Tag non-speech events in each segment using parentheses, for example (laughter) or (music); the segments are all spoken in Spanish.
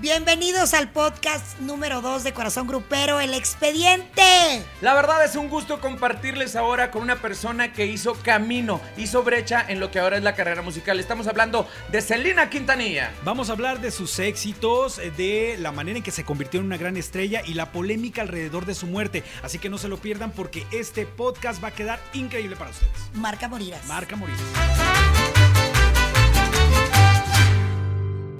Bienvenidos al podcast número 2 de Corazón Grupero, El Expediente. La verdad es un gusto compartirles ahora con una persona que hizo camino, hizo brecha en lo que ahora es la carrera musical. Estamos hablando de Celina Quintanilla. Vamos a hablar de sus éxitos, de la manera en que se convirtió en una gran estrella y la polémica alrededor de su muerte. Así que no se lo pierdan porque este podcast va a quedar increíble para ustedes. Marca Morirás. Marca Morirás.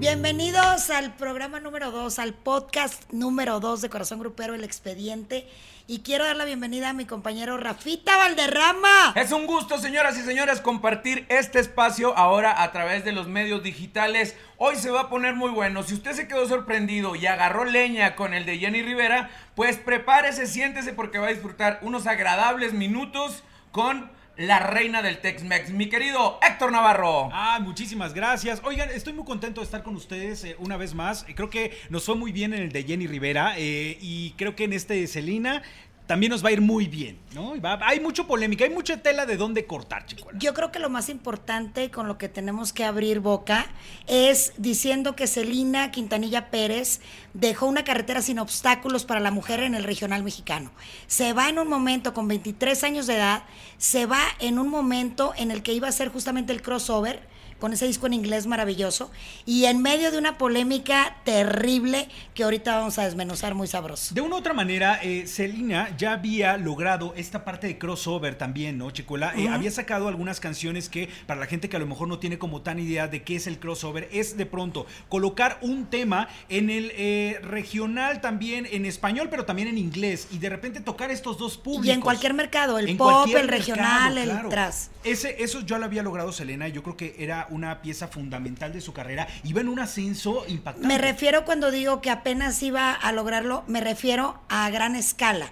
Bienvenidos al programa número 2, al podcast número 2 de Corazón Grupero, El Expediente. Y quiero dar la bienvenida a mi compañero Rafita Valderrama. Es un gusto, señoras y señores, compartir este espacio ahora a través de los medios digitales. Hoy se va a poner muy bueno. Si usted se quedó sorprendido y agarró leña con el de Jenny Rivera, pues prepárese, siéntese porque va a disfrutar unos agradables minutos con la reina del Tex-Mex, mi querido Héctor Navarro. Ah, muchísimas gracias. Oigan, estoy muy contento de estar con ustedes eh, una vez más. Creo que nos fue muy bien en el de Jenny Rivera eh, y creo que en este de Celina también nos va a ir muy bien, ¿no? hay mucha polémica, hay mucha tela de dónde cortar, chicos. Yo creo que lo más importante con lo que tenemos que abrir boca es diciendo que Celina Quintanilla Pérez dejó una carretera sin obstáculos para la mujer en el regional mexicano. Se va en un momento con 23 años de edad, se va en un momento en el que iba a ser justamente el crossover con ese disco en inglés maravilloso y en medio de una polémica terrible que ahorita vamos a desmenuzar muy sabroso. De una u otra manera, eh, Selena ya había logrado esta parte de crossover también, ¿no, Chicuela? Eh, había sacado algunas canciones que para la gente que a lo mejor no tiene como tan idea de qué es el crossover, es de pronto colocar un tema en el eh, regional también en español, pero también en inglés y de repente tocar estos dos públicos. Y en cualquier mercado, el pop, el regional, el tras. Ese, eso ya lo había logrado Selena y yo creo que era una pieza fundamental de su carrera. Iba en un ascenso impactante. Me refiero cuando digo que apenas iba a lograrlo, me refiero a gran escala.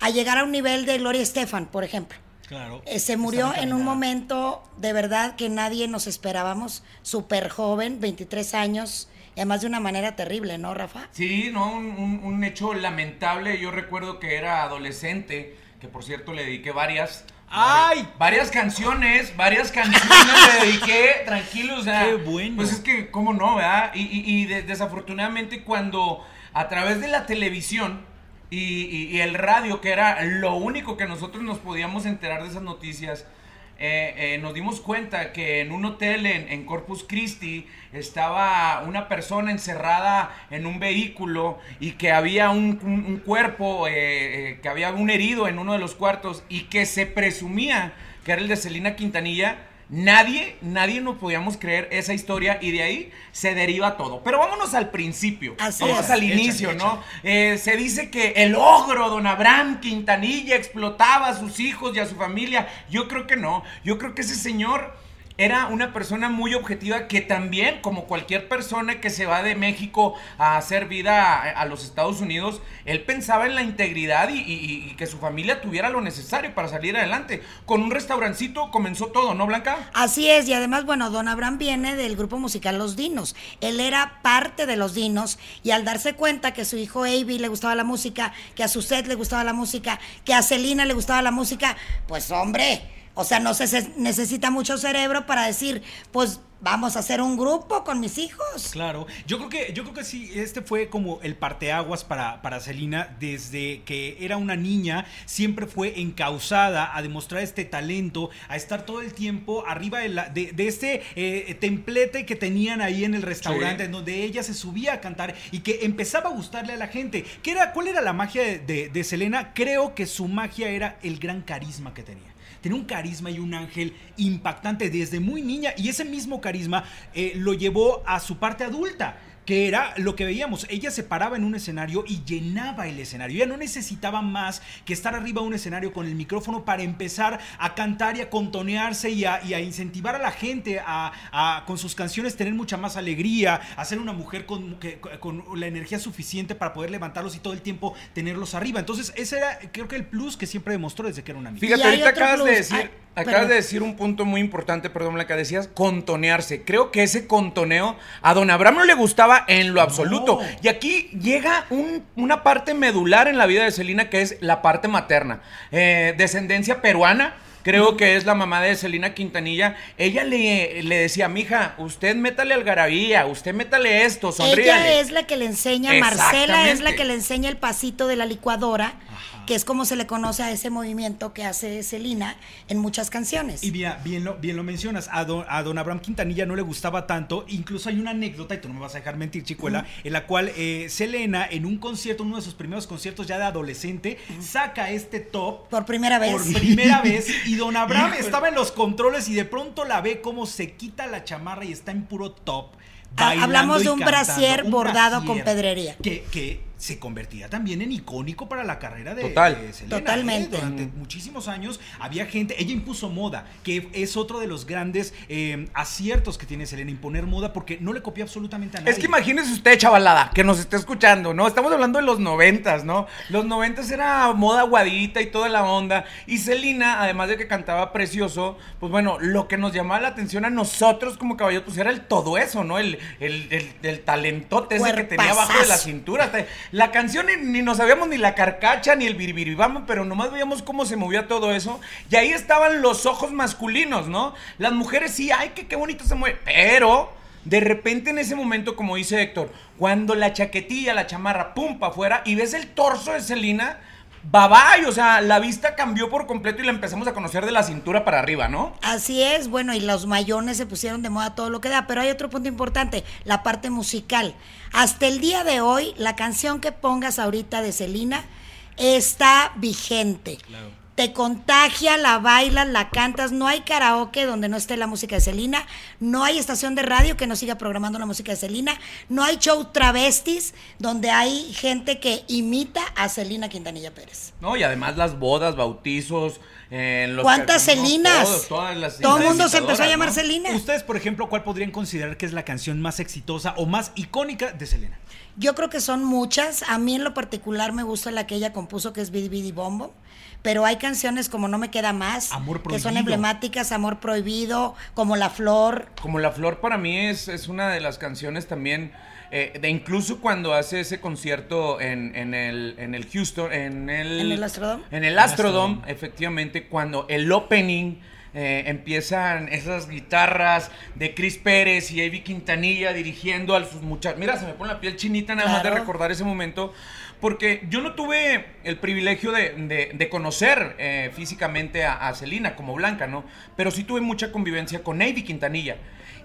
A llegar a un nivel de Gloria Estefan, por ejemplo. Claro. Eh, se murió en un momento de verdad que nadie nos esperábamos, súper joven, 23 años, y además de una manera terrible, ¿no, Rafa? Sí, no, un, un hecho lamentable. Yo recuerdo que era adolescente, que por cierto le dediqué varias ¡Ay! Varias canciones, varias canciones le dediqué, tranquilo, o sea. Qué bueno. Pues es que, ¿cómo no, verdad? Y, desafortunadamente, cuando a través de la televisión y, el radio, que era lo único que nosotros nos podíamos enterar de esas noticias, eh, eh, nos dimos cuenta que en un hotel en, Corpus Christi estaba una persona encerrada en un vehículo y que había un, cuerpo, eh, que había un herido en uno de los cuartos y que se presumía que era el de Celina Quintanilla Nadie, nadie nos podíamos creer esa historia y de ahí se deriva todo. Pero vámonos al principio, vamos al inicio, ¿no? Eh, se dice que el ogro, don Abraham Quintanilla, explotaba a sus hijos y a su familia. Yo creo que no, yo creo que ese señor era una persona muy objetiva que también, como cualquier persona que se va de México a hacer vida a, los Estados Unidos, él pensaba en la integridad y, que su familia tuviera lo necesario para salir adelante. Con un restaurancito comenzó todo, ¿no, Blanca? Así es, y además, bueno, don Abraham viene del grupo musical Los Dinos. Él era parte de Los Dinos y al darse cuenta que a su hijo Avi le gustaba la música, que a su Seth le gustaba la música, que a Celina le gustaba la música, pues hombre, o sea, no se necesita mucho cerebro para decir, pues vamos a hacer un grupo con mis hijos. Claro, yo creo que, yo creo que sí, este fue como el parteaguas para, para Celina, desde que era una niña, siempre fue encausada a demostrar este talento, a estar todo el tiempo arriba de, de, este eh, templete que tenían ahí en el restaurante, en donde ella se subía a cantar y que empezaba a gustarle a la gente. ¿Qué era, ¿Cuál era la magia de, de Selena? Creo que su magia era el gran carisma que tenía tenía un carisma y un ángel impactante desde muy niña y ese mismo carisma eh, lo llevó a su parte adulta que era lo que veíamos. Ella se paraba en un escenario y llenaba el escenario. Ella no necesitaba más que estar arriba de un escenario con el micrófono para empezar a cantar y a contonearse y a, incentivar a la gente a, con sus canciones tener mucha más alegría, a ser una mujer con, con la energía suficiente para poder levantarlos y todo el tiempo tenerlos arriba. Entonces, ese era, creo que el plus que siempre demostró desde que era una niña. Fíjate, ahorita acabas de decir. Acabas de decir un punto muy importante, perdón, Blanca, decías contonearse. Creo que ese contoneo a don Abraham no le gustaba en lo absoluto. Y aquí llega una parte medular en la vida de Celina que es la parte materna. Eh, descendencia peruana creo que es la mamá de Celina Quintanilla, ella le, le decía, mija, usted métale algarabía, usted métale esto, sonríale. Ella es la que le enseña, Marcela es la que le enseña el pasito de la licuadora que es como se le conoce a ese movimiento que hace Celina en muchas canciones. Y bien, bien, lo, bien lo mencionas, a don, a don Abraham Quintanilla no le gustaba tanto, incluso hay una anécdota, y tú no me vas a dejar mentir, chicuela, en la cual eh, Selena, en un concierto, uno de sus primeros conciertos ya de adolescente, saca este top. Por primera vez. Por primera (laughs) vez, y don Abraham estaba en los controles y de pronto la ve como se quita la chamarra y está en puro top. Ah, hablamos de un brasier bordado con pedrería. Que, que se convertía también en icónico para la carrera de, Total. Selena. ¿eh? Totalmente. Durante muchísimos años había gente, ella impuso moda, que es otro de los grandes eh, aciertos que tiene Selena, imponer moda porque no le copia absolutamente a nadie. Es que imagínese usted, chavalada, que nos está escuchando, ¿no? Estamos hablando de los noventas, ¿no? Los noventas era moda guadita y toda la onda. Y Selena, además de que cantaba precioso, pues bueno, lo que nos llamaba la atención a nosotros como caballeros, pues era el todo eso, ¿no? El, el, el, talentote ese que tenía abajo de la cintura. La canción ni, nos sabíamos ni la carcacha ni el biribiribamo, pero nomás veíamos cómo se movía todo eso. Y ahí estaban los ojos masculinos, ¿no? Las mujeres sí, ay, que qué bonito se mueve. Pero de repente en ese momento, como dice Héctor, cuando la chaquetilla, la chamarra, pum, para afuera y ves el torso de Celina bye o sea, la vista cambió por completo y la empezamos a conocer de la cintura para arriba, ¿no? Así es, bueno, y los mayones se pusieron de moda todo lo que da, pero hay otro punto importante, la parte musical. Hasta el día de hoy, la canción que pongas ahorita de Celina está vigente. Claro te contagia, la bailas, la cantas. No hay karaoke donde no esté la música de Celina. No hay estación de radio que no siga programando la música de Celina. No hay show travestis donde hay gente que imita a Celina Quintanilla Pérez. No, y además las bodas, bautizos. Eh, ¿Cuántas Celinas? Todo el mundo se empezó a llamar Celina. Ustedes, por ejemplo, ¿cuál podrían considerar que es la canción más exitosa o más icónica de Selena? Yo creo que son muchas. A mí en lo particular me gusta la que ella compuso, que es Bidi Bidi Bombo pero hay canciones como No me queda más, que son emblemáticas, Amor prohibido, como La Flor. Como La Flor para mí es, es una de las canciones también, eh, de incluso cuando hace ese concierto en, en, el, en el Houston, en el... En el Astrodome. En el Astrodome, efectivamente, cuando el opening... Eh, empiezan esas guitarras de Chris Pérez y Avi Quintanilla dirigiendo a sus muchachos. Mira, se me pone la piel chinita nada más de recordar ese momento porque yo no tuve el privilegio de, conocer eh, físicamente a, Celina como Blanca, ¿no? Pero sí tuve mucha convivencia con Navy Quintanilla.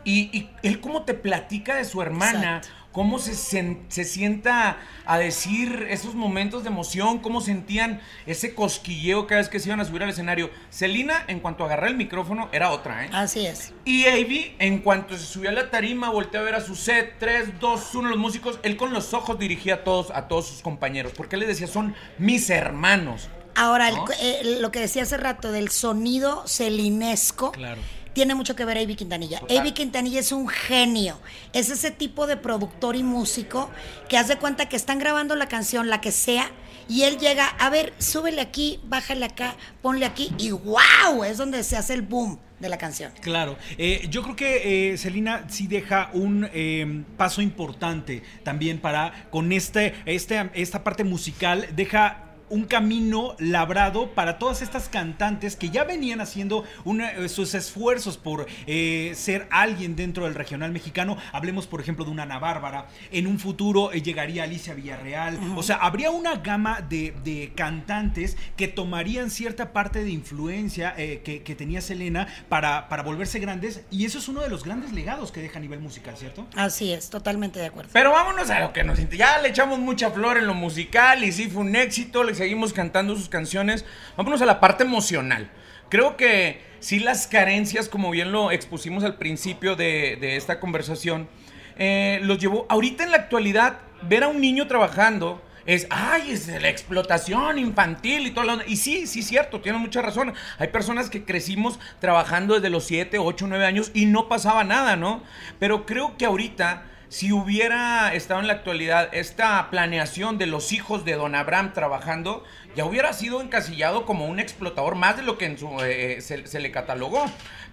Y, él cómo te platica de su hermana, cómo se, se, sienta a decir esos momentos de emoción, cómo sentían ese cosquilleo cada vez que se iban a subir al escenario. Celina, en cuanto agarré el micrófono, era otra, ¿eh? Así es. Y Avi, en cuanto se subió a la tarima, volteó a ver a su set, 3, 2, 1, los músicos, él con los ojos dirigía a todos, a todos sus compañeros, porque él les decía, son mis hermanos. Ahora, eh, lo que decía hace rato del sonido celinesco. Claro tiene mucho que ver Avi Quintanilla. Total. Quintanilla es un genio. Es ese tipo de productor y músico que hace cuenta que están grabando la canción, la que sea, y él llega, a ver, súbele aquí, bájale acá, ponle aquí, y wow, es donde se hace el boom de la canción. Claro, eh, yo creo que Celina eh, sí deja un eh, paso importante también para, con este, este, esta parte musical, deja un camino labrado para todas estas cantantes que ya venían haciendo eh, sus esfuerzos por eh, ser alguien dentro del regional mexicano. Hablemos, por ejemplo, de una Ana Bárbara. En un futuro eh, llegaría Alicia Villarreal. O sea, habría una gama de, cantantes que tomarían cierta parte de influencia que, tenía Selena para, para volverse grandes. Y eso es uno de los grandes legados que deja a nivel musical, ¿cierto? Así es, totalmente de acuerdo. Pero vámonos a lo que nos... Ya le echamos mucha flor en lo musical y sí fue un éxito. Les seguimos cantando sus canciones. Vámonos a la parte emocional. Creo que sí las carencias, como bien lo expusimos al principio de, esta conversación, eh, los llevó. Ahorita en la actualidad, ver a un niño trabajando es, ay, es la explotación infantil y todo lo Y sí, sí, cierto, tiene mucha razón. Hay personas que crecimos trabajando desde los 7, 8, 9 años y no pasaba nada, ¿no? Pero creo que ahorita si hubiera estado en la actualidad esta planeación de los hijos de don Abraham trabajando, ya hubiera sido encasillado como un explotador más de lo que en su, eh, eh, se, le catalogó.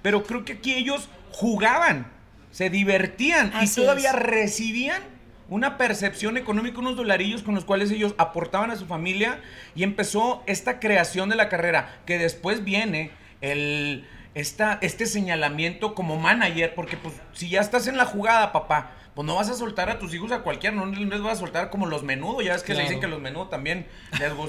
Pero creo que aquí ellos jugaban, se divertían y todavía recibían una percepción económica, unos dolarillos con los cuales ellos aportaban a su familia y empezó esta creación de la carrera que después viene el, esta, este señalamiento como manager, porque pues si ya estás en la jugada, papá, pues no vas a soltar a tus hijos a cualquiera, no les vas a soltar como los menudos, ya ves que le dicen que los menudos también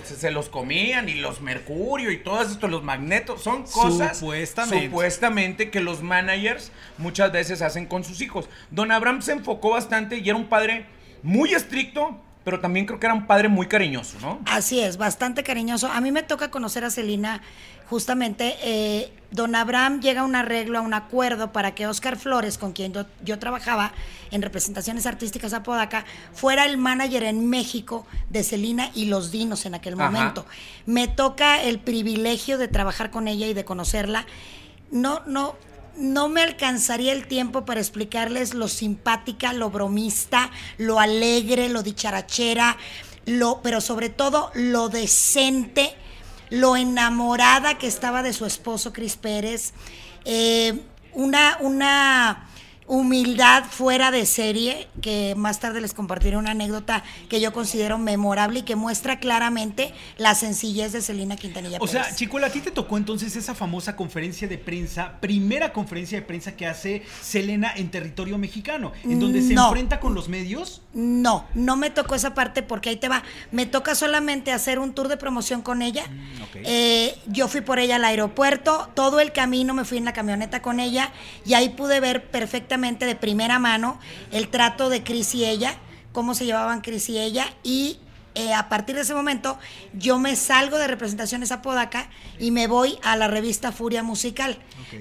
se los comían y los mercurio y todo esto, los magnetos, son cosas supuestamente. supuestamente que los managers muchas veces hacen con sus hijos. Don Abraham se enfocó bastante y era un padre muy estricto, pero también creo que era un padre muy cariñoso, ¿no? Así es, bastante cariñoso. A mí me toca conocer a Celina, justamente, eh, don Abraham llega a un arreglo, a un acuerdo para que Oscar Flores, con quien yo, trabajaba en representaciones artísticas a Podaca, fuera el manager en México de Celina y Los Dinos en aquel momento. Me toca el privilegio de trabajar con ella y de conocerla. No, no, no me alcanzaría el tiempo para explicarles lo simpática, lo bromista, lo alegre, lo dicharachera, lo, pero sobre todo lo decente, lo enamorada que estaba de su esposo Cris Pérez. Eh, una, una humildad fuera de serie, que más tarde les compartiré una anécdota que yo considero memorable y que muestra claramente la sencillez de Celina Quintanilla. O sea, Chico, a ti te tocó entonces esa famosa conferencia de prensa, primera conferencia de prensa que hace Selena en territorio mexicano, en donde se enfrenta con los medios. No, no me tocó esa parte porque ahí te va. Me toca solamente hacer un tour de promoción con ella. Mm, eh, yo fui por ella al aeropuerto, todo el camino me fui en la camioneta con ella y ahí pude ver perfectamente de primera mano el trato de Cris y ella, cómo se llevaban Cris y ella y eh, a partir de ese momento yo me salgo de representaciones a Podaca y me voy a la revista Furia Musical.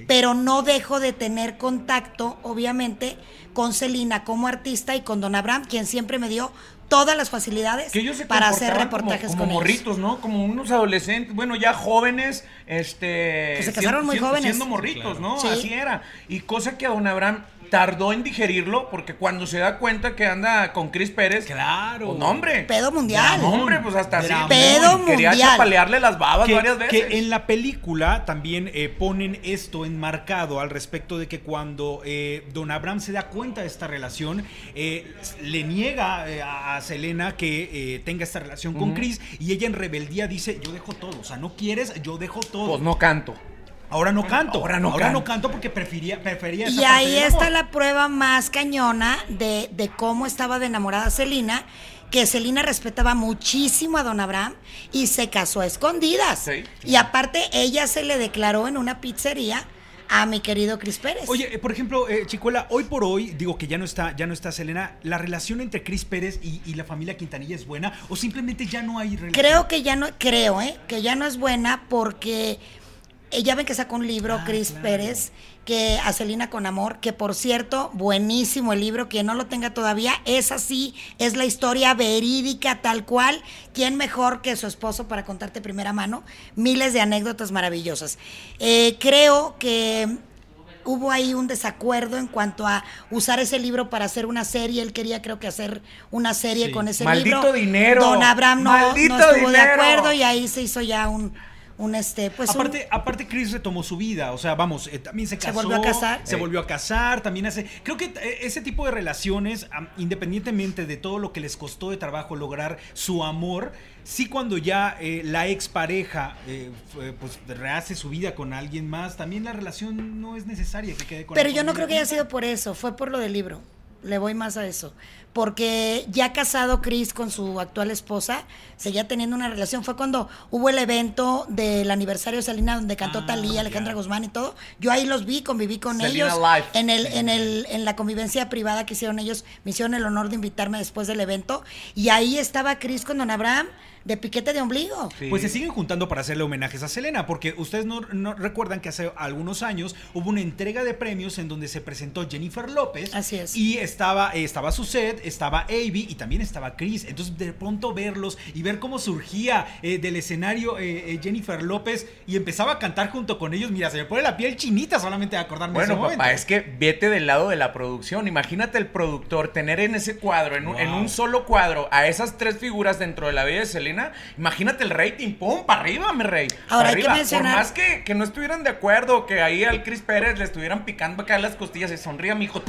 Pero no dejo de tener contacto, obviamente, con Celina como artista y con Don Abraham, quien siempre me dio todas las facilidades para hacer reportajes como, como morritos, ¿no? Como unos adolescentes, bueno, ya jóvenes, este... se casaron muy jóvenes. Siendo morritos, ¿no? Así era. Y cosa que a Don Abraham tardó en digerirlo porque cuando se da cuenta que anda con Chris Pérez. Claro. Pues, hombre. Pedo mundial. hombre, pues hasta así. Pedo Quería chapalearle las babas varias veces. Que en la película también eh, ponen esto enmarcado al respecto de que cuando eh, Don Abraham se da cuenta de esta relación, eh, le niega a Selena que tenga esta relación con Chris y ella en rebeldía dice: Yo dejo todo. O sea, no quieres, yo dejo todo. Pues no canto. Ahora no canto. Ahora no, ahora no canto porque prefería, prefería Y ahí está la prueba más cañona de, de cómo estaba de enamorada Celina, que Celina respetaba muchísimo a don Abraham y se casó a escondidas. Y aparte, ella se le declaró en una pizzería a mi querido Cris Pérez. Oye, eh, por ejemplo, eh, Chicuela, hoy por hoy, digo que ya no está, ya no está Selena, ¿la relación entre Cris Pérez y, y, la familia Quintanilla es buena o simplemente ya no hay relación? Creo que ya no, creo, ¿eh? Que ya no es buena porque ella ven que sacó un libro, ah, Cris Pérez, que a Celina con Amor, que por cierto, buenísimo el libro, quien no lo tenga todavía, es así, es la historia verídica tal cual. ¿Quién mejor que su esposo para contarte primera mano? Miles de anécdotas maravillosas. Eh, creo que hubo ahí un desacuerdo en cuanto a usar ese libro para hacer una serie. Él quería, creo que, hacer una serie con ese libro. Maldito dinero. Don Abraham no, estuvo de acuerdo y ahí se hizo ya un, un este pues aparte aparte Chris retomó su vida o sea vamos eh, también se casó se volvió a casar. se volvió a casar también hace creo que eh, ese tipo de relaciones independientemente de todo lo que les costó de trabajo lograr su amor sí cuando ya eh, la expareja pues rehace su vida con alguien más también la relación no es necesaria que quede con pero yo no creo que haya sido por eso fue por lo del libro. Le voy más a eso. Porque ya casado Chris con su actual esposa, seguía teniendo una relación. Fue cuando hubo el evento del aniversario de Salina, donde cantó ah, Talía, Alejandra Guzmán y todo. Yo ahí los vi, conviví con ellos. En el, en el, en la convivencia privada que hicieron ellos, me hicieron el honor de invitarme después del evento. Y ahí estaba Chris con Don Abraham de piquete de ombligo. Pues se siguen juntando para hacerle homenajes a Selena, porque ustedes no, recuerdan que hace algunos años hubo una entrega de premios en donde se presentó Jennifer López. Así es. Y estaba, estaba Estaba Avi y también estaba Chris. Entonces, de pronto verlos y ver cómo surgía eh, del escenario eh, eh, Jennifer López y empezaba a cantar junto con ellos, mira, se me pone la piel chinita solamente de acordarme bueno, de ese papá, es que vete del lado de la producción. Imagínate el productor tener en ese cuadro, en, un, en un solo cuadro, a esas tres figuras dentro de la vida de Selena Imagínate el rating, pum, para arriba, mi rey. Ahora arriba. hay que mencionar... Por más que, que, no estuvieran de acuerdo, que ahí al Chris Pérez le estuvieran picando acá las costillas y sonría, mi hijo,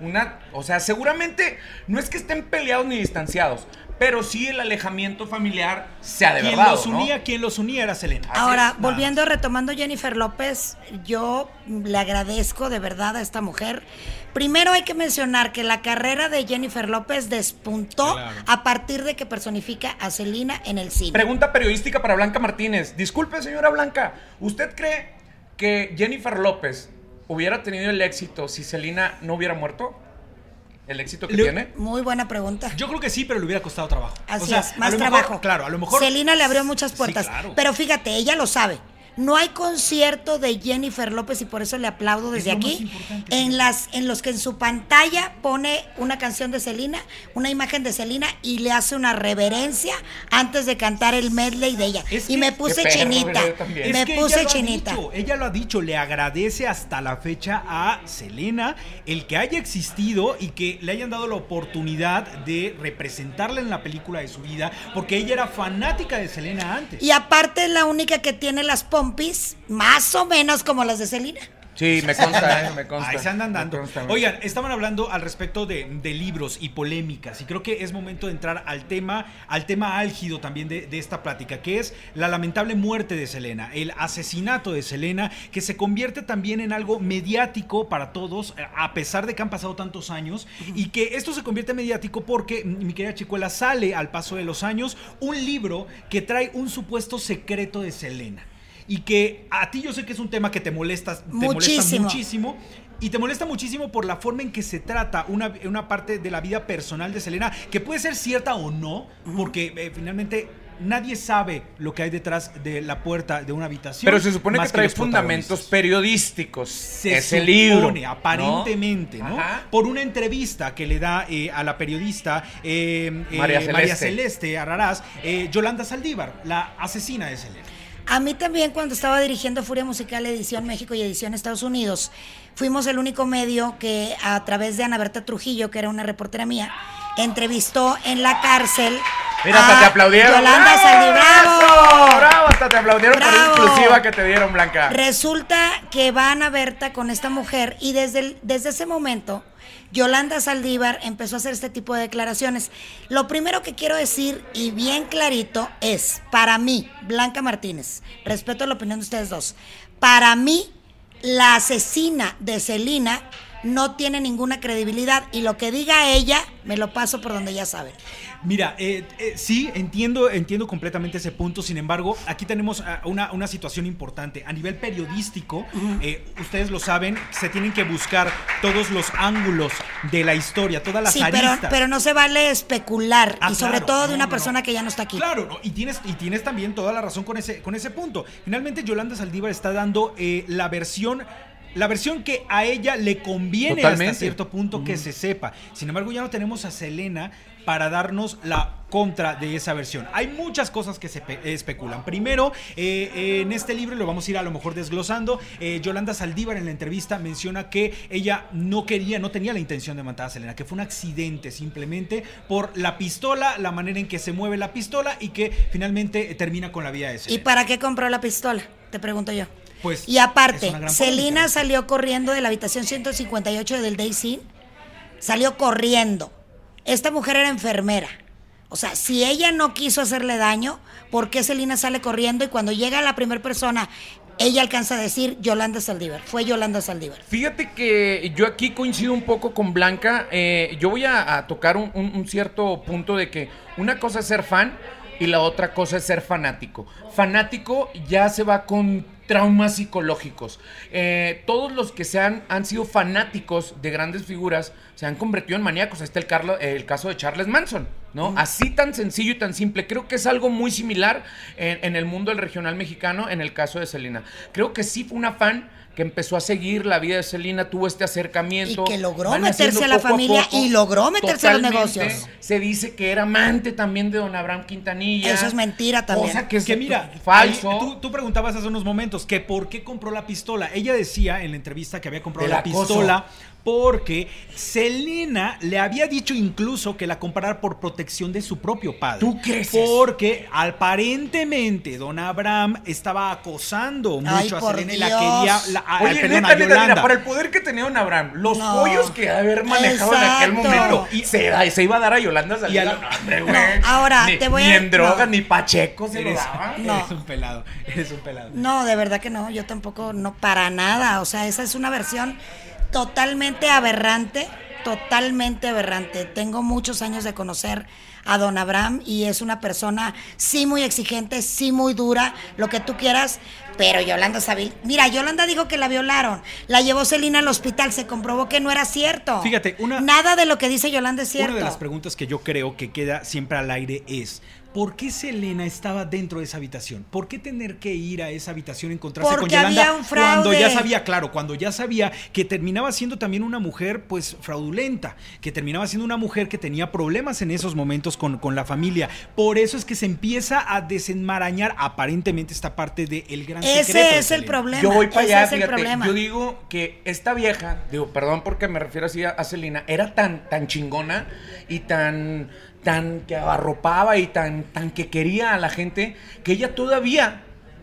Una, o sea, seguramente no es que estén peleados ni distanciados, pero sí el alejamiento familiar se ha de Quien verdad. los unía, quien los unía era Selena. Así Ahora, es, volviendo, retomando Jennifer López, yo le agradezco de verdad a esta mujer. Primero hay que mencionar que la carrera de Jennifer López despuntó Claro. a partir de que personifica a Selena en el cine. Pregunta periodística para Blanca Martínez. Disculpe, señora Blanca, ¿usted cree que Jennifer López hubiera tenido el éxito si Selena no hubiera muerto? ¿El éxito que Le- tiene? Muy buena pregunta. Yo creo que sí, pero le hubiera costado trabajo. Así O sea, es, a más mejor- trabajo. claro, a lo mejor. Selena le abrió muchas Sí, puertas. claro. Pero fíjate, ella lo sabe. No hay concierto de Jennifer López y por eso le aplaudo desde aquí. En las en los que en su pantalla pone una canción de Selena, una imagen de Selena y le hace una reverencia antes de cantar el medley de ella. Es y que- me puse perro, chinita. Es Me que puse ella chinita. dicho, ella lo ha dicho, le agradece hasta la fecha a Selena el que haya existido y que le hayan dado la oportunidad de representarla en la película de su vida, porque ella era fanática de Selena antes. Y aparte es la única que tiene las pompis más o menos como las de Selena. Sí, me consta, eh, me consta. Ahí se andan Me dando. consta. Oigan, estaban hablando al respecto de, de libros y polémicas y creo que es momento de entrar al tema, al tema álgido también de, de esta plática, que es la lamentable muerte de Selena, el asesinato de Selena, que se convierte también en algo mediático para todos, eh, a pesar de que han pasado tantos años, y que esto se convierte en mediático porque, mm, mi querida Chicuela, sale al paso de los años un libro que trae un supuesto secreto de Selena. Y que a ti yo sé que es un tema que te molesta, te molesta Muchísimo. muchísimo. Y te molesta muchísimo por la forma en que se trata una, una parte de la vida personal de Selena, que puede ser cierta o no, porque eh, finalmente nadie sabe lo que hay detrás de la puerta de una habitación. Pero se supone que trae los fundamentos periodísticos. Se ese supone, libro. aparentemente, ¿no? Por una entrevista que le da eh, a la periodista eh, eh, María Celeste. Celeste Araraz, eh, Yolanda Saldívar, la asesina de Selena. A mí también cuando estaba dirigiendo Furia Musical Edición México y Edición Estados Unidos, fuimos el único medio que a través de Ana Berta Trujillo, que era una reportera mía, entrevistó en la cárcel Mira, hasta a te aplaudieron. Yolanda. Saldi, ¡bravo! ¡Bravo! Hasta te aplaudieron por la exclusiva que te dieron, Blanca. Resulta que va Ana Berta con esta mujer y desde, el- desde ese momento Yolanda Saldívar empezó a hacer este tipo de declaraciones. Lo primero que quiero decir y bien clarito es, para mí, Blanca Martínez, respeto la opinión de ustedes dos, para mí la asesina de Celina no tiene ninguna credibilidad y lo que diga ella me lo paso por donde ya saben. Mira, eh, eh, sí, entiendo, entiendo completamente ese punto. Sin embargo, aquí tenemos ah, una, una situación importante. A nivel periodístico, eh, ustedes lo saben, se tienen que buscar todos los ángulos de la historia, todas las Sí, pero, aristas. pero no se vale especular Ah, y sobre claro. todo de una no, persona no. que ya no está aquí. Claro, no, y tienes, y tienes también toda la razón con ese, con ese punto. Finalmente, Yolanda Saldívar está dando la versión. La versión que a ella le conviene Totalmente. hasta cierto punto que se sepa. Sin embargo, ya no tenemos a Selena para darnos la contra de esa versión. Hay muchas cosas que se pe- especulan. Primero, eh, eh, en este libro lo vamos a ir a lo mejor desglosando. eh, Yolanda Saldívar en la entrevista menciona que ella no quería, no tenía la intención de matar a Selena, que fue un accidente simplemente por la pistola, la manera en que se mueve la pistola y que finalmente termina con la vida de ¿Y Selena. para qué compró la pistola? Te pregunto yo. Pues, y aparte, Celina salió corriendo de la habitación 158 del Daisy. Salió corriendo. Esta mujer era enfermera. O sea, si ella no quiso hacerle daño, ¿por qué Celina sale corriendo y cuando llega la primera persona, ella alcanza a decir Yolanda Saldívar? Fue Yolanda Saldívar. Fíjate que yo aquí coincido un poco con Blanca. Eh, yo voy a, a tocar un, un- un cierto punto de que una cosa es ser fan y la otra cosa es ser fanático. Fanático ya se va con traumas psicológicos. Eh, todos los que se han, han sido fanáticos de grandes figuras se han convertido en maníacos. Ahí está el, Carlo- el caso de Charles Manson, ¿no? Así tan sencillo y tan simple. Creo que es algo muy similar en, en el mundo del regional mexicano en el caso de Selena. Creo que sí fue una fan que empezó a seguir la vida de Selena, tuvo este acercamiento. Y que logró meterse a la familia poco. y logró meterse a los negocios. Se dice que era amante también de don Abraham Quintanilla. Eso es mentira también. Cosa que es que mira, falso. ahí tú, tú preguntabas hace unos momentos que por qué compró la pistola. Ella decía en la entrevista que había comprado la pistola porque Selena le había dicho incluso que la comprara por protección de su propio padre. ¿Tú crees Porque aparentemente don Abraham estaba acosando Ay, mucho a Selena y la quería. la- a- Oye, perdón, neta, a neta, Yolanda. mira, para el poder que tenía don Abraham, los No. pollos que haber manejado en aquel Exacto. momento, Y- se, se iba a dar a Yolanda. Y a lo- No, hombre, güey. No, ahora, ni, te voy ni a- en drogas, no. ni Pacheco se lo Eres, daba. No. eres un pelado. Eres un pelado. No, de verdad que no, yo tampoco, no, para nada. O sea, esa es una versión totalmente aberrante, totalmente aberrante. Tengo muchos años de conocer a don Abraham y es una persona sí muy exigente, sí muy dura, lo que tú quieras, pero Yolanda Sabil, mira, Yolanda dijo que la violaron, la llevó Celina al hospital, se comprobó que no era cierto. Fíjate, una- Nada de lo que dice Yolanda es cierto. Una de las preguntas que yo creo que queda siempre al aire es. ¿Por qué Selena estaba dentro de esa habitación? ¿Por qué tener que ir a esa habitación y encontrarse con Porque Yolanda había un fraude. cuando ya sabía, claro, cuando ya sabía que terminaba siendo también una mujer pues fraudulenta, que terminaba siendo una mujer que tenía problemas en esos momentos con, con la familia? Por eso es que se empieza a desenmarañar aparentemente esta parte del gran secreto. Ese de es el Selena. problema. Yo voy para ese allá, es el fíjate. problema. Yo digo que esta vieja, digo, perdón porque me refiero así a, a Celina, era tan, tan chingona y tan, tan que abarropaba y tan, tan que quería a la gente que ella todavía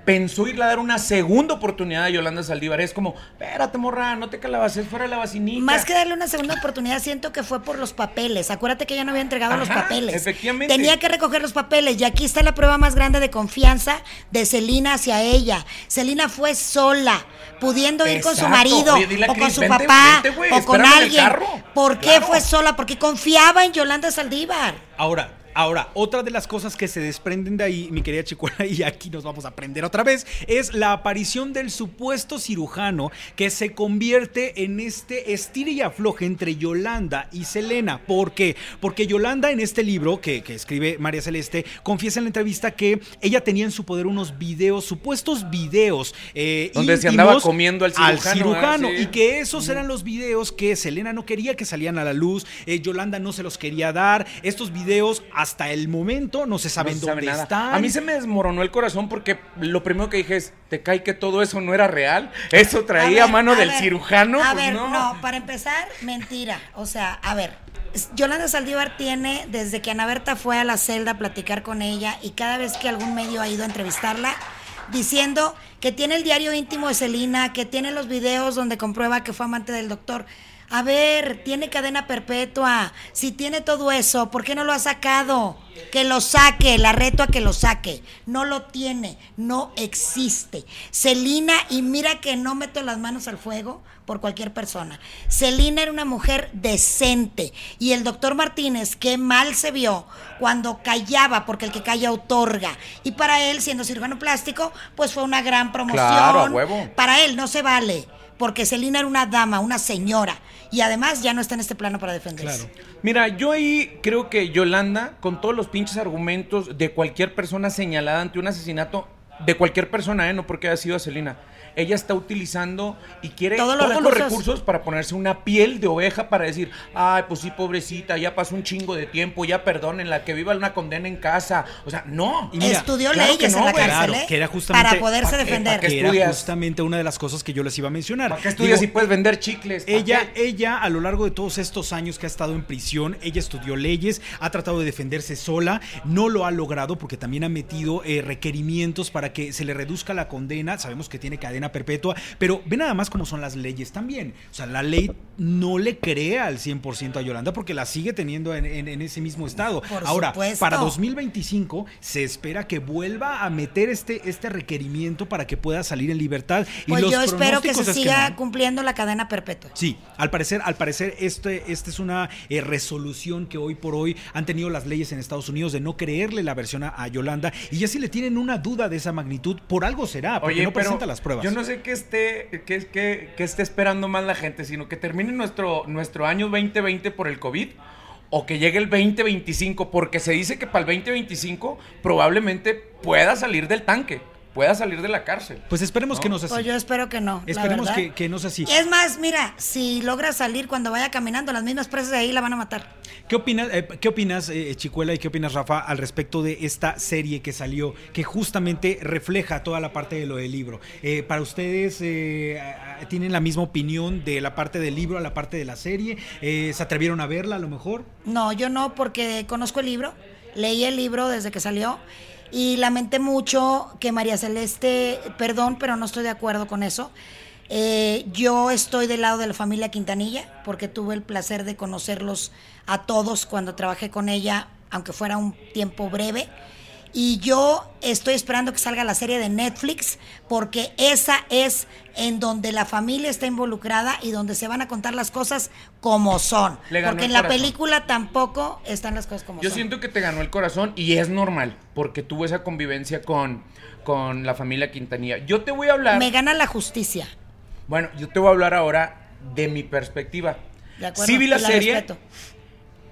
pensó irle a dar una segunda oportunidad a Yolanda Saldívar. Es como, espérate, morra, no te calabaces fuera de la vacinita. Más que darle una segunda oportunidad, siento que fue por los papeles. Acuérdate que ella no había entregado los papeles. efectivamente. Tenía que recoger los papeles. Y aquí está la prueba más grande de confianza de Celina hacia ella. Celina fue sola, pudiendo ir con su marido, Oye, dile a o con Cris, su vente, papá, vente, o con alguien. ¿Por qué Claro. fue sola? Porque confiaba en Yolanda Saldívar. Ahora, ahora, otra de las cosas que se desprenden de ahí, mi querida Chicuela, (laughs) y aquí nos vamos a aprender otra vez, es la aparición del supuesto cirujano que se convierte en este estira y afloje entre Yolanda y Selena. ¿Por qué? Porque Yolanda en este libro que, que escribe María Celeste confiesa en la entrevista que ella tenía en su poder unos videos, supuestos videos. eh, Donde se andaba comiendo al cirujano, cirujano, ¿eh? Sí. y que esos eran los videos que Selena no quería que salían a la luz, eh, Yolanda no se los quería dar. Estos videos hasta el momento no se saben No se sabe dónde nada. están. A mí se me desmoronó el corazón porque lo primero que dije es, ¿te cae que todo eso no era real? Eso traía A ver, mano a del ver, cirujano. A Pues ver, no. no. para empezar, mentira. O sea, a ver, Yolanda Saldívar tiene, desde que Ana Berta fue a la celda a platicar con ella y cada vez que algún medio ha ido a entrevistarla, diciendo que tiene el diario íntimo de Celina, que tiene los videos donde comprueba que fue amante del doctor. A ver, tiene cadena perpetua. Si tiene todo eso, ¿por qué no lo ha sacado? Que lo saque, la reto a que lo saque. No lo tiene, no existe. Celina, y mira que no meto las manos al fuego por cualquier persona. Celina era una mujer decente. Y el doctor Martínez, qué mal se vio cuando callaba, porque el que calla otorga. Y para él, siendo cirujano plástico, pues fue una gran promoción. Claro, a huevo. Para él no se vale, porque Celina era una dama, una señora. Y además ya no está en este plano para defenderse. Claro. Mira, yo ahí creo que Yolanda, con todos los pinches argumentos de cualquier persona señalada ante un asesinato, de cualquier persona, ¿eh? no porque haya sido a Celina, ella está utilizando y quiere Todos todos, los los, recursos. para ponerse una piel de oveja para decir, ay, pues sí, pobrecita, ya pasó un chingo de tiempo, ya perdónenla, que viva una condena en casa. O sea, no. Y mira, Estudió claro leyes que no, en la cárcel, Claro, ¿eh? que era justamente- para poderse defender. Que era justamente una de las cosas que yo les iba a mencionar. ¿Para qué estudias Digo, si puedes vender chicles? ¿Para Ella, qué? ella, a lo largo de todos estos años que ha estado en prisión, ella estudió leyes, ha tratado de defenderse sola, no lo ha logrado porque también ha metido eh, requerimientos para que se le reduzca la condena. Sabemos que tiene cadena perpetua, pero ve nada más cómo son las leyes también. O sea, la ley no le cree al 100% a Yolanda porque la sigue teniendo en, en- en ese mismo estado. Por Ahora, supuesto. para 2025 se espera que vuelva a meter este, este requerimiento para que pueda salir en libertad. Y Pues los yo espero que se es siga no. cumpliendo la cadena perpetua. Sí, al parecer, al parecer, este, este es una eh, resolución que hoy por hoy han tenido las leyes en Estados Unidos de no creerle la versión a, a Yolanda. Y ya si le tienen una duda de esa magnitud, por algo será, porque Oye, no presenta las pruebas. Yo no sé qué esté, qué, qué- qué esté esperando más la gente, sino que termine nuestro, nuestro año 2020 por el COVID o que llegue el 2025, porque se dice que para el 2025 probablemente pueda salir del tanque. Pueda salir de la cárcel. Pues esperemos ¿No? que no sea así. Pues yo espero que no. Esperemos que, que no sea así. Es más, mira, si logra salir cuando vaya caminando, las mismas presas de ahí la van a matar. ¿Qué opinas, eh, ¿qué opinas eh, Chicuela, y qué opinas, Rafa, al respecto de esta serie que salió, que justamente refleja toda la parte de lo del libro? Eh, ¿Para ustedes eh, tienen la misma opinión de la parte del libro a la parte de la serie? Eh, ¿Se atrevieron a verla a lo mejor? No, yo no, porque conozco el libro, leí el libro desde que salió y lamenté mucho que María Celeste, perdón, pero no estoy de acuerdo con eso. Eh, yo estoy del lado de la familia Quintanilla, porque tuve el placer de conocerlos a todos cuando trabajé con ella, aunque fuera un tiempo breve. Y yo estoy esperando que salga la serie de Netflix, porque esa es en donde la familia está involucrada y donde se van a contar las cosas como son. Le ganó Porque en la corazón. película tampoco están las cosas como Yo son. siento que te ganó el corazón y es normal, porque tuvo esa convivencia con, con la familia Quintanilla. Yo te voy a hablar. Me gana la justicia. Bueno, yo te voy a hablar ahora de mi perspectiva. ¿De acuerdo? Sí vi la serie respeto.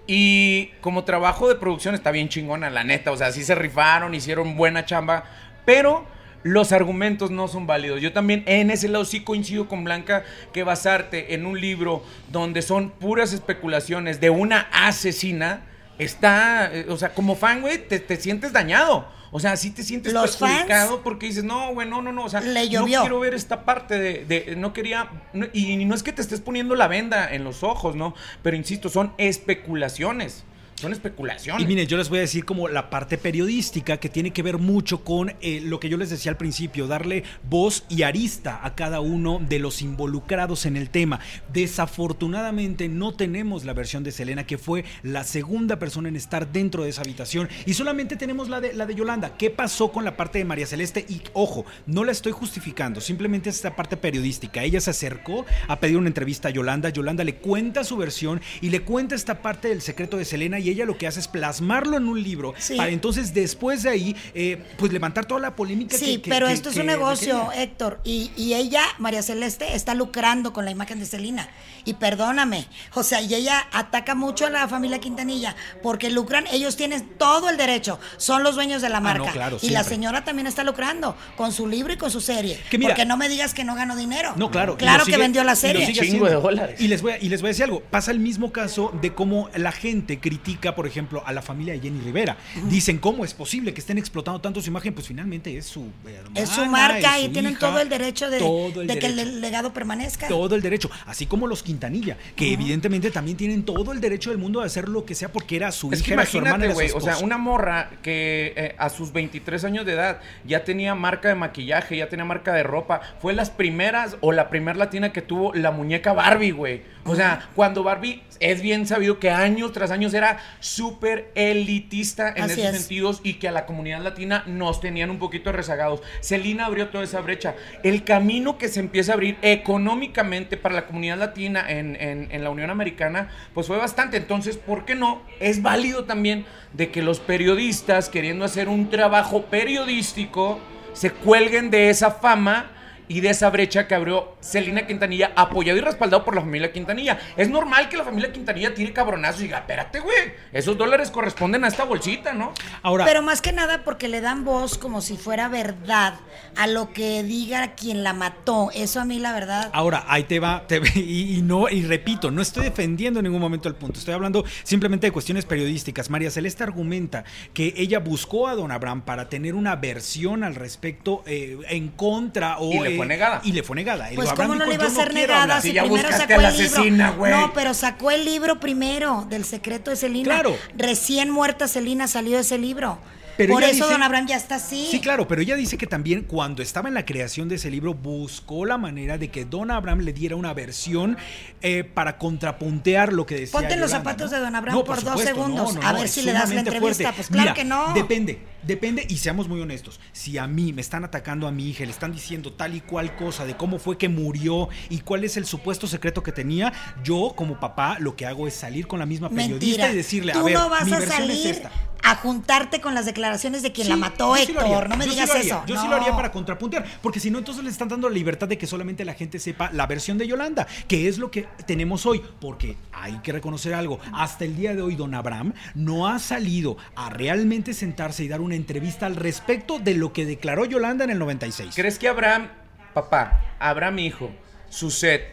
Y como trabajo de producción está bien chingona, la neta. O sea, sí se rifaron, hicieron buena chamba, pero los argumentos no son válidos. Yo también en ese lado sí coincido con Blanca que basarte en un libro donde son puras especulaciones de una asesina está, eh, o sea, como fan, güey, te, te sientes dañado. O sea, sí te sientes Los perjudicado fans porque dices, no, güey, no, no, no. O sea, le no quiero ver esta parte de, de- no quería, no- y no es que te estés poniendo la venda en los ojos, ¿no? Pero insisto, son especulaciones. Son especulaciones. Y miren, yo les voy a decir como la parte periodística que tiene que ver mucho con eh, lo que yo les decía al principio, darle voz y arista a cada uno de los involucrados en el tema. Desafortunadamente no tenemos la versión de Selena, que fue la segunda persona en estar dentro de esa habitación, y solamente tenemos la de, la de Yolanda. ¿Qué pasó con la parte de María Celeste? Y ojo, no la estoy justificando, simplemente es esta parte periodística. Ella se acercó a pedir una entrevista a Yolanda, Yolanda le cuenta su versión y le cuenta esta parte del secreto de Selena ella lo que hace es plasmarlo en un libro Sí. para entonces después de ahí eh, pues levantar toda la polémica Sí, que- que- pero que- esto es que un negocio. Héctor. Y, y ella, María Celeste, está lucrando con la imagen de Celina. Y perdóname, o sea, y ella ataca mucho a la familia Quintanilla porque lucran, ellos tienen todo el derecho, son los dueños de la Ah, no, marca. claro, y la señora también está lucrando con su libro y con su serie. Que mira- porque no me digas que no ganó dinero. No, claro. y Claro lo que sigue- vendió la y serie. sigue Chingo de dólares. Y les, voy a, y les voy a decir algo. Pasa el mismo caso de cómo la gente critica, por ejemplo, a la familia de Jenny Rivera. Dicen, ¿cómo es posible que estén explotando tanto su imagen? Pues finalmente es su hermana, Es su marca es y tienen hija, todo el derecho de, todo el de que el legado permanezca. Todo el derecho, así como los Quintanilla, que evidentemente también tienen todo el derecho del mundo de hacer lo que sea porque era su Es que hija, era su hermana, güey, o sea, una morra que eh, a sus 23 años de edad ya tenía marca de maquillaje, ya tenía marca de ropa, fue las primeras o la primera latina que tuvo la muñeca Barbie, güey. O sea, cuando Barbie es bien sabido que años tras años era súper elitista en Así esos es. sentidos y que a la comunidad latina nos tenían un poquito rezagados. Celina abrió toda esa brecha. El camino que se empieza a abrir económicamente para la comunidad latina en, en- en la Unión Americana, pues fue bastante. Entonces, ¿por qué no? Es válido también de que los periodistas, queriendo hacer un trabajo periodístico, se cuelguen de esa fama y de esa brecha que abrió Celina Quintanilla, apoyado y respaldado por la familia Quintanilla. Es normal que la familia Quintanilla tire cabronazos y diga, espérate, güey, esos dólares corresponden a esta bolsita, ¿no? Ahora, Pero más que nada porque le dan voz como si fuera verdad a lo que diga quien la mató. Eso a mí la verdad. Ahora, ahí te va, te- y, y no, y repito, no estoy defendiendo en ningún momento el punto, estoy hablando simplemente de cuestiones periodísticas. María Celeste argumenta que ella buscó a Don Abraham para tener una versión al respecto eh, en contra o... Y le fue negada. Y le fue negada. Pues cómo no le iba a "Yo ser negada hablar". si Si ya primero sacó el libro. No, pero sacó el libro primero del secreto de Celina. Claro. Recién muerta Celina salió de ese libro. Pero Por eso dice- Don Abraham ya está así. Sí, claro, pero ella dice que también cuando estaba en la creación de ese libro buscó la manera de que Don Abraham le diera una versión eh, para contrapuntear lo que decía. Ponte en los Yolanda, zapatos ¿no? de Don Abraham No, por dos supuesto, segundos, a ver si le das la entrevista. Pues claro Mira, que no. Depende, depende y seamos muy honestos. Si a mí me están atacando a mi hija, le están diciendo tal y cual cosa de cómo fue que murió y cuál es el supuesto secreto que tenía, yo como papá lo que hago es salir con la misma periodista Mentira. y decirle, Tú a ver, no vas mi a versión es esta. A juntarte con las declaraciones de quien Sí, la mató, sí Héctor. no me yo digas eso. Yo sí lo haría para contrapuntear, porque si no, entonces le están dando la libertad de que solamente la gente sepa la versión de Yolanda, que es lo que tenemos hoy, porque hay que reconocer algo. Hasta el día de hoy, don Abraham no ha salido a realmente sentarse y dar una entrevista al respecto de lo que declaró Yolanda en el 96. ¿Crees que Abraham, papá, Abraham hijo, Suset,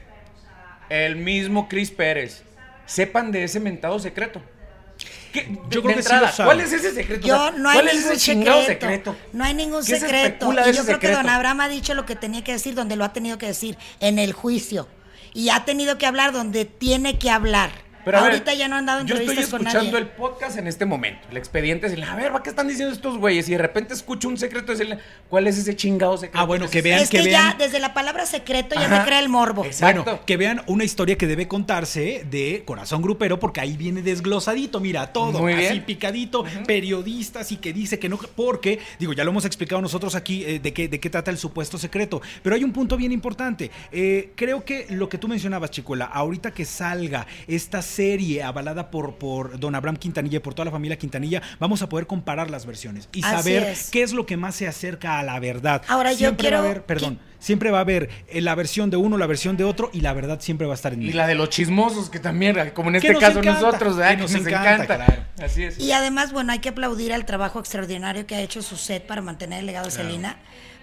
el mismo Chris Pérez, sepan de ese mentado secreto? ¿Qué- Yo de creo que entrada. ¿Cuál es ese secreto? Yo no hay ¿Cuál es ningún ese chingado secreto, secreto? No hay ningún ¿Qué se secreto. Y yo ese creo que don Abraham ha dicho lo que tenía que decir donde lo ha tenido que decir, en el juicio. Y ha tenido que hablar donde tiene que hablar. Pero ver, Ahorita ya no han dado Yo estoy entrevistas con escuchando nadie. el podcast en este momento. El expediente es el, a ver, ¿va qué están diciendo estos güeyes? Y de repente escucho un secreto y decirle, ¿cuál es ese chingado secreto? Ah, bueno, que es vean es que, que ya vean- desde la palabra secreto ya Ajá. te crea el morbo. Exacto. Bueno, que vean una historia que debe contarse de Corazón Grupero, porque ahí viene desglosadito, mira, todo, Muy así bien. picadito, periodistas y que dice que no, porque, digo, ya lo hemos explicado nosotros aquí eh, de, qué, de qué trata el supuesto secreto, pero hay un punto bien importante. Eh, creo que lo que tú mencionabas, Chicuela, ahorita que salga esta serie avalada por, por don Abraham Quintanilla y por toda la familia Quintanilla, vamos a poder comparar las versiones y Así saber es. qué es lo que más se acerca a la verdad. Ahora, yo Siempre va a quiero- haber, perdón, siempre va a haber eh, la versión de uno, la versión de otro y la verdad siempre va a estar en Y medio. la de los chismosos, que también, como en este nos caso encanta, nosotros, ¿verdad? que nos encanta, claro. Así es. Y además, bueno, hay que aplaudir al trabajo extraordinario que ha hecho su set para mantener el legado de Selena,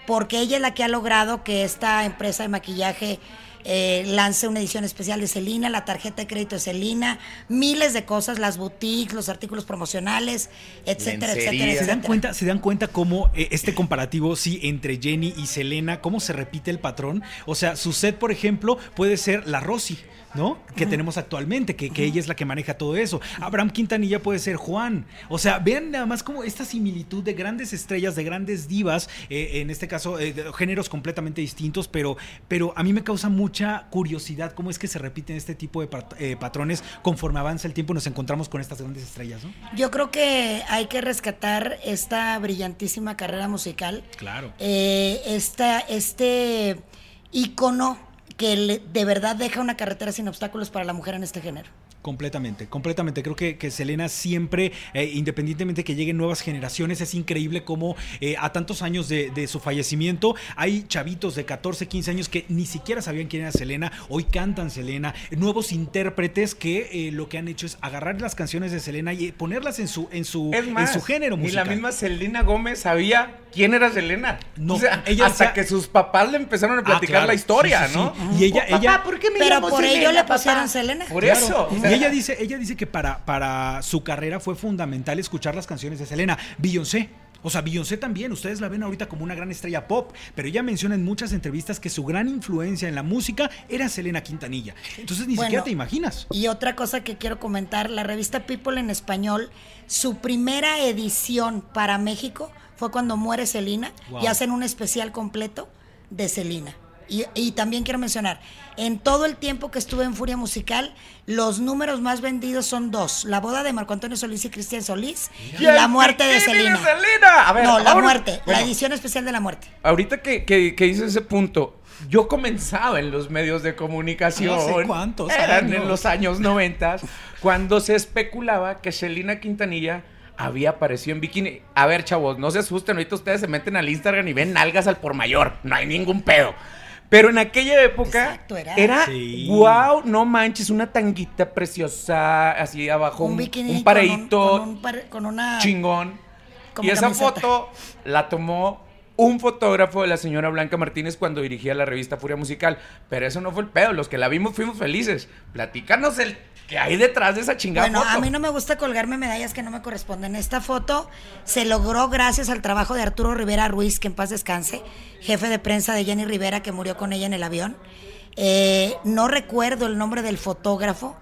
porque ella es la que ha logrado que esta empresa de maquillaje eh, lance una edición especial de Selena, la tarjeta de crédito de Selena, miles de cosas, las boutiques, los artículos promocionales, etcétera, Lencería. etcétera, ¿Se dan etcétera. cuenta, se dan cuenta cómo eh, este comparativo, sí, entre Jenny y Selena, cómo se repite el patrón? O sea, su set, por ejemplo, puede ser la Rosy. ¿No? Que tenemos actualmente, que, que ella es la que maneja todo eso. Abraham Quintanilla puede ser Juan. O sea, vean nada más como esta similitud de grandes estrellas, de grandes divas, eh, en este caso, eh, de géneros completamente distintos, pero, pero a mí me causa mucha curiosidad cómo es que se repiten este tipo de pat- eh, patrones conforme avanza el tiempo y nos encontramos con estas grandes estrellas, ¿no? Yo creo que hay que rescatar esta brillantísima carrera musical. Claro. Eh, esta, este icono que de verdad deja una carretera sin obstáculos para la mujer en este género. Completamente, completamente. Creo que, que Selena siempre, eh, independientemente que lleguen nuevas generaciones, es increíble cómo eh, a tantos años de, de su fallecimiento hay chavitos de 14, 15 años que ni siquiera sabían quién era Selena, hoy cantan Selena, nuevos intérpretes que eh, lo que han hecho es agarrar las canciones de Selena y ponerlas en su, en su, Es más, en su género musical. la misma Selena Gómez sabía quién era Selena. No, O sea, ella hasta decía- que sus papás le empezaron a Ah, platicar claro. la historia, Sí, sí, ¿no? sí. Y ella- Papá, ella- ¿por qué me Pero por ello le papá? pusieron Selena. Por Claro. eso. o Y ella dice, ella dice que para, para su carrera fue fundamental escuchar las canciones de Selena. Beyoncé. O sea, Beyoncé también, ustedes la ven ahorita como una gran estrella pop, pero ella menciona en muchas entrevistas que su gran influencia en la música era Selena Quintanilla. Entonces ni Bueno, siquiera te imaginas. Y otra cosa que quiero comentar, la revista People en español, su primera edición para México fue cuando muere Selena Wow. y hacen un especial completo de Selena. Y, y también quiero mencionar, en todo el tiempo que estuve en Furia Musical, los números más vendidos son dos. La boda de Marco Antonio Solís y Cristian Solís y ¿quién la muerte de Selena. Selena? A ver, No, la ahora- muerte, la edición especial de la muerte. Ahorita que, que, que hice ese punto, yo comenzaba en los medios de comunicación. ¿Hace cuántos Eran años? en los años 90, cuando se especulaba que Selena Quintanilla había aparecido en bikini. A ver, chavos, no se asusten, ahorita ustedes se meten al Instagram y ven nalgas al por mayor, no hay ningún pedo. Pero en aquella época Exacto, era. era, Sí. wow, no manches, una tanguita preciosa, así abajo, Un un, bikini un con pareíto un- con, un pare- con una... chingón. como Y esa camiseta. foto la tomó un fotógrafo de la señora Blanca Martínez cuando dirigía la revista Furia Musical. Pero eso no fue el pedo. Los que la vimos fuimos felices. Platícanos el que hay detrás de esa chingada Bueno, foto. a mí no me gusta colgarme medallas que no me corresponden. Esta foto se logró gracias al trabajo de Arturo Rivera Ruiz, que en paz descanse, jefe de prensa de Jenny Rivera, que murió con ella en el avión. Eh, no recuerdo el nombre del fotógrafo,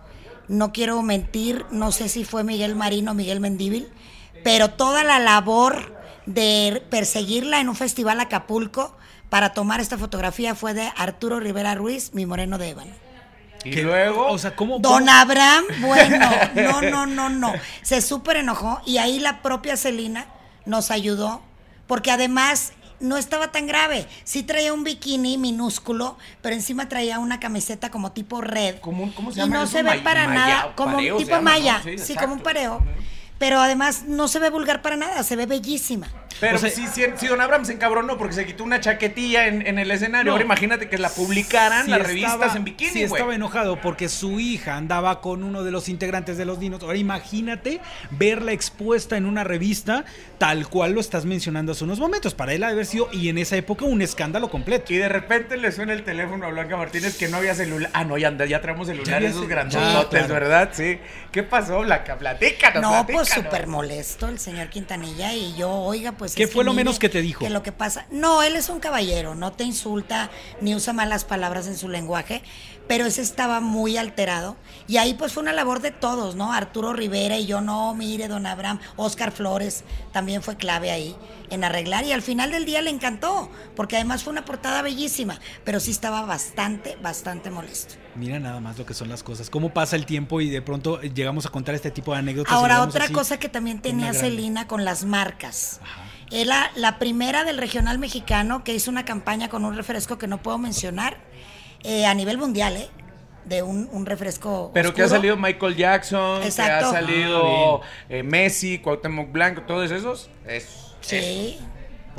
no quiero mentir, no sé si fue Miguel Marino o Miguel Mendíbil, pero toda la labor de perseguirla en un festival Acapulco para tomar esta fotografía fue de Arturo Rivera Ruiz, mi moreno de ébano. Y Que- luego, o sea, ¿cómo? Don cómo- Abraham, bueno, (laughs) no, no, no, no. Se súper enojó y ahí la propia Celina nos ayudó porque además no estaba tan grave. Sí traía un bikini minúsculo, pero encima traía una camiseta como tipo red. ¿Cómo- cómo se y llama no eso? se ve para maya- nada como un tipo llama, ¿no? malla, Sí, como un pareo. Pero además no se ve vulgar para nada, se ve bellísima. Pero O sea- sí, sí, sí, don Abraham se encabronó porque se quitó una chaquetilla en, en el escenario. No. Ahora imagínate que la publicaran Sí las estaba- revistas en bikini, Sí, güey. estaba enojado porque su hija andaba con uno de los integrantes de los Dinos. Ahora imagínate verla expuesta en una revista tal cual lo estás mencionando hace unos momentos. Para él ha de haber sido, y en esa época, un escándalo completo. Y de repente le suena el teléfono a Blanca Martínez que no había celular. Ah, no, ya, ya traemos celulares esos grandotes, claro. ¿verdad? Sí. ¿Qué pasó, Blanca? Platícanos, No, pues. Súper molesto el señor Quintanilla y yo, oiga, pues... ¿Qué fue lo menos que te dijo? Que lo que pasa... No, él es un caballero, no te insulta ni usa malas palabras en su lenguaje, pero ese estaba muy alterado. Y ahí pues fue una labor de todos, ¿no? Arturo Rivera y yo, no, mire, don Abraham, Oscar Flores también fue clave ahí en arreglar y al final del día le encantó, porque además fue una portada bellísima, pero sí estaba bastante, bastante molesto. Mira nada más lo que son las cosas. Cómo pasa el tiempo y de pronto llegamos a contar este tipo de anécdotas. Ahora, otra así, cosa que también tenía gran- Celina con las marcas. Ajá. Era la primera del regional mexicano que hizo una campaña con un refresco que no puedo mencionar eh, a nivel mundial, ¿eh? De un, un refresco. Pero que ha oscuro. salido Michael Jackson, Exacto. que ha salido eh, Messi, Cuauhtémoc Blanco, todos esos. Eso. Sí.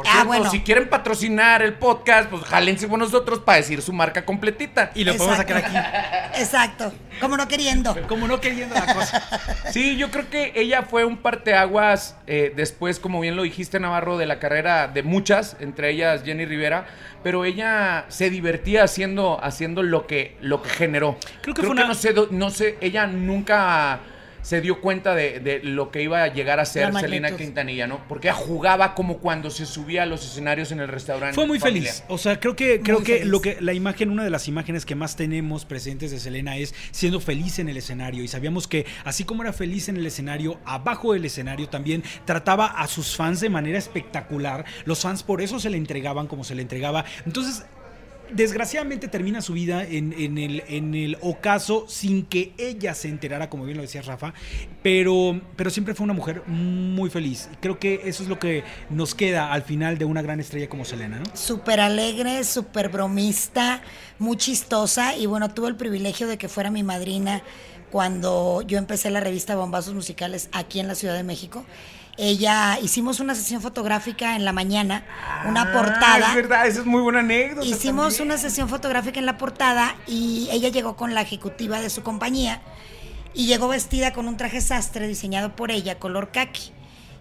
Por Ah, cierto, bueno. si quieren patrocinar el podcast, pues jálense con nosotros para decir su marca completita. Y lo podemos sacar aquí. Exacto. Como no queriendo. Como no queriendo la cosa. (laughs) Sí, yo creo que ella fue un parteaguas eh, después, como bien lo dijiste, Navarro, de la carrera de muchas, entre ellas Jenny Rivera, pero ella se divertía haciendo, haciendo lo que, lo que generó. Creo que fue una- no sé, no sé, ella nunca se dio cuenta de, de lo que iba a llegar a ser Selena. Quintanilla, ¿no? Porque ella jugaba como cuando se subía a los escenarios en el restaurante. Fue muy familiar. feliz. O sea, creo que creo que lo que la imagen, una de las imágenes que más tenemos presentes de Selena es siendo feliz en el escenario. Y sabíamos que así como era feliz en el escenario, abajo del escenario también trataba a sus fans de manera espectacular. Los fans por eso se le entregaban como se le entregaba. Entonces. Desgraciadamente termina su vida en, el ocaso sin que ella se enterara, como bien lo decía Rafa, pero, pero siempre fue una mujer muy feliz. Creo que eso es lo que nos queda al final de una gran estrella como Selena, ¿no? Súper alegre, súper bromista, muy chistosa. Y bueno, tuve el privilegio de que fuera mi madrina cuando yo empecé la revista Bombazos Musicales aquí en la Ciudad de México. Ella hicimos una sesión fotográfica en la mañana, una Ah, portada. Es verdad, esa es muy buena anécdota. Hicimos también. una sesión fotográfica en la portada y ella llegó con la ejecutiva de su compañía y llegó vestida con un traje sastre diseñado por ella, color kaki.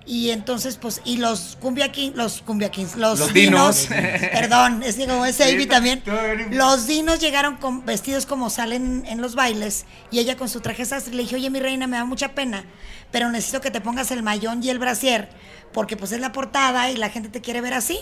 Y entonces, pues, y los cumbia King- los cumbia kings, los, Los dinos, dinos. (laughs) perdón, es que como es también, los dinos llegaron con, vestidos como salen en los bailes y ella con su traje sastre le dije, oye mi reina, me da mucha pena, pero necesito que te pongas el mayón y el brasier, porque pues es la portada y la gente te quiere ver así.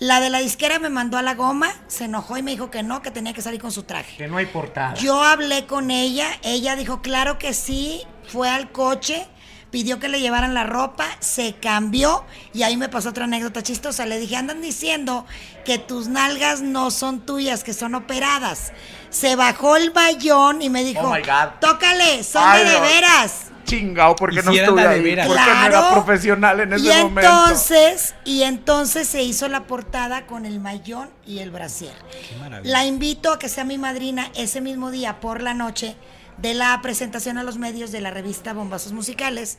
La de la disquera me mandó a la goma, se enojó y me dijo que no, que tenía que salir con su traje. Que no hay portada. Yo hablé con ella, ella dijo, claro que sí, fue al coche, pidió que le llevaran la ropa, se cambió y ahí me pasó otra anécdota chistosa. Le dije, andan diciendo que tus nalgas no son tuyas, que son operadas. Se bajó el bayón y me dijo, Oh my God. tócale, son Ay, de, veras. Chingao, porque no estuve ahí? veras. Porque no era profesional en ese y momento. entonces, y entonces se hizo la portada con el mayón y el brasier. Qué maravilla. La invito a que sea mi madrina ese mismo día por la noche de la presentación a los medios de la revista Bombazos Musicales.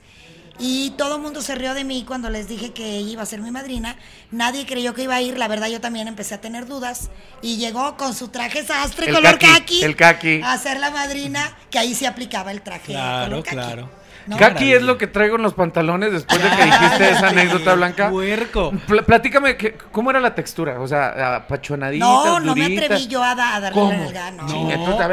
Y todo el mundo se rió de mí cuando les dije que ella iba a ser mi madrina. Nadie creyó que iba a ir. La verdad, yo también empecé a tener dudas. Y llegó con su traje sastre El color caqui, kaki, el a ser la madrina, que ahí sí aplicaba el traje Claro, color kaki. claro. ¿No? Kaki maravilla. es lo que traigo en los pantalones después de que (laughs) dijiste esa anécdota, Blanca. Puerco. Pl- platícame, ¿qué- ¿cómo era la textura? O sea, apachonadita, No, no me atreví yo a, da- a darle ¿Cómo? la nalga, no.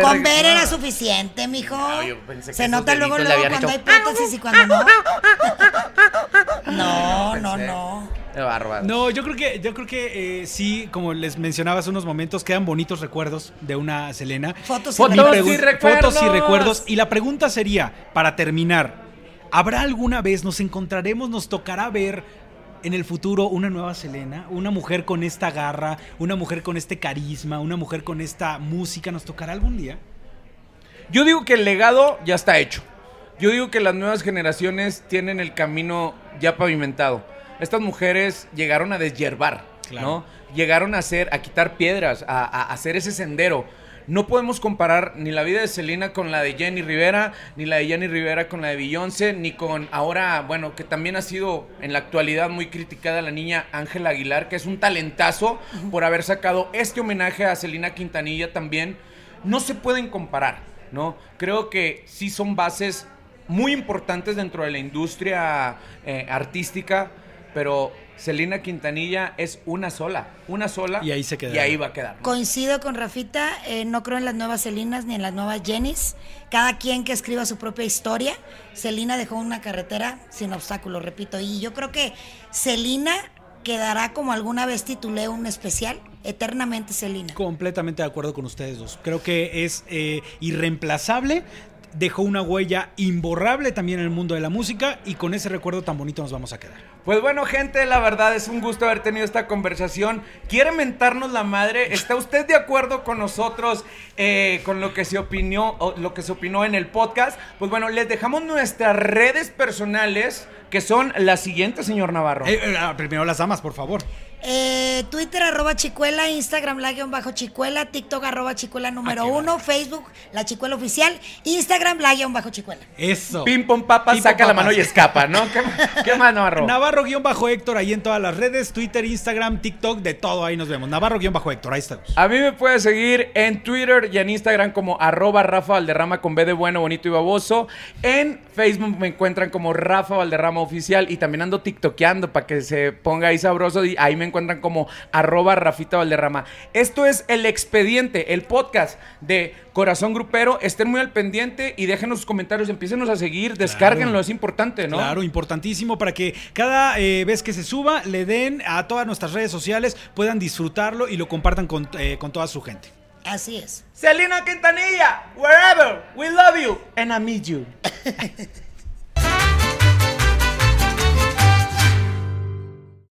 Con ver no. era suficiente, mijo. Ah, yo pensé que Se nota luego, luego cuando hay prótesis y cuando no. (laughs) No, no, no. Qué bárbaro. No, yo creo que, yo creo que eh, sí, como les mencionaba hace unos momentos, quedan bonitos recuerdos de una Selena. Fotos y Fotos y recuerdos. Fotos y recuerdos. Y la pregunta sería, para terminar, ¿habrá alguna vez, nos encontraremos, nos tocará ver en el futuro una nueva Selena? Una mujer con esta garra, una mujer con este carisma, una mujer con esta música, ¿nos tocará algún día? Yo digo que el legado ya está hecho. Yo digo que las nuevas generaciones tienen el camino ya pavimentado. Estas mujeres llegaron a deshiervar, Claro. ¿no? Llegaron a hacer, a quitar piedras, a, a hacer ese sendero. No podemos comparar ni la vida de Selena con la de Jenny Rivera, ni la de Jenny Rivera con la de Beyoncé, ni con ahora, bueno, que también ha sido en la actualidad muy criticada la niña Ángela Aguilar, que es un talentazo por haber sacado este homenaje a Selena Quintanilla también. No se pueden comparar, ¿no? Creo que sí son bases muy importantes dentro de la industria eh, artística, pero Selena Quintanilla es una sola, una sola. Y ahí se queda. Y ahí va a quedar. ¿no? Coincido con Rafita, eh, no creo en las nuevas Celinas ni en las nuevas Jennys. Cada quien que escriba su propia historia. Selena dejó una carretera sin obstáculos, repito. Y yo creo que Selena quedará como alguna vez titulé un especial, eternamente Selena. Completamente de acuerdo con ustedes dos. Creo que es eh, irreemplazable. Dejó una huella imborrable también en el mundo de la música y con ese recuerdo tan bonito nos vamos a quedar. Pues bueno, gente, la verdad es un gusto haber tenido esta conversación. ¿Quiere mentarnos la madre? ¿Está usted de acuerdo con nosotros eh, con lo que se opinó, o lo que se opinó en el podcast? Pues bueno, les dejamos nuestras redes personales, que son las siguientes, señor Navarro. Eh, eh, primero las damas, por favor. Eh, Twitter arroba chicuela, Instagram la guion bajo chicuela, TikTok arroba chicuela número uno, Facebook la chicuela oficial, Instagram la guion bajo chicuela. Eso. Pim pom papa, Pim, pom, saca la papas. mano y escapa, ¿no? ¿Qué, qué más, Navarro? Navarro-Héctor ahí en todas las redes, Twitter, Instagram, TikTok, de todo ahí nos vemos. Navarro-Héctor, ahí estamos. A mí me puedes seguir en Twitter y en Instagram como arroba Rafa Valderrama con B de bueno, bonito y baboso. En Facebook me encuentran como Rafa Valderrama Oficial y también ando tiktokeando para que se ponga ahí sabroso y ahí me encuentran como arroba Rafita Valderrama. Esto es El Expediente, el podcast de Corazón Grupero. Estén muy al pendiente y déjenos sus comentarios, empiecenos a seguir, descárguenlo, es importante, ¿no? Claro, importantísimo para que cada eh, vez que se suba le den a todas nuestras redes sociales, puedan disfrutarlo y lo compartan con, eh, con toda su gente. Así es. Selena Quintanilla, wherever, we love you and I meet you. (laughs)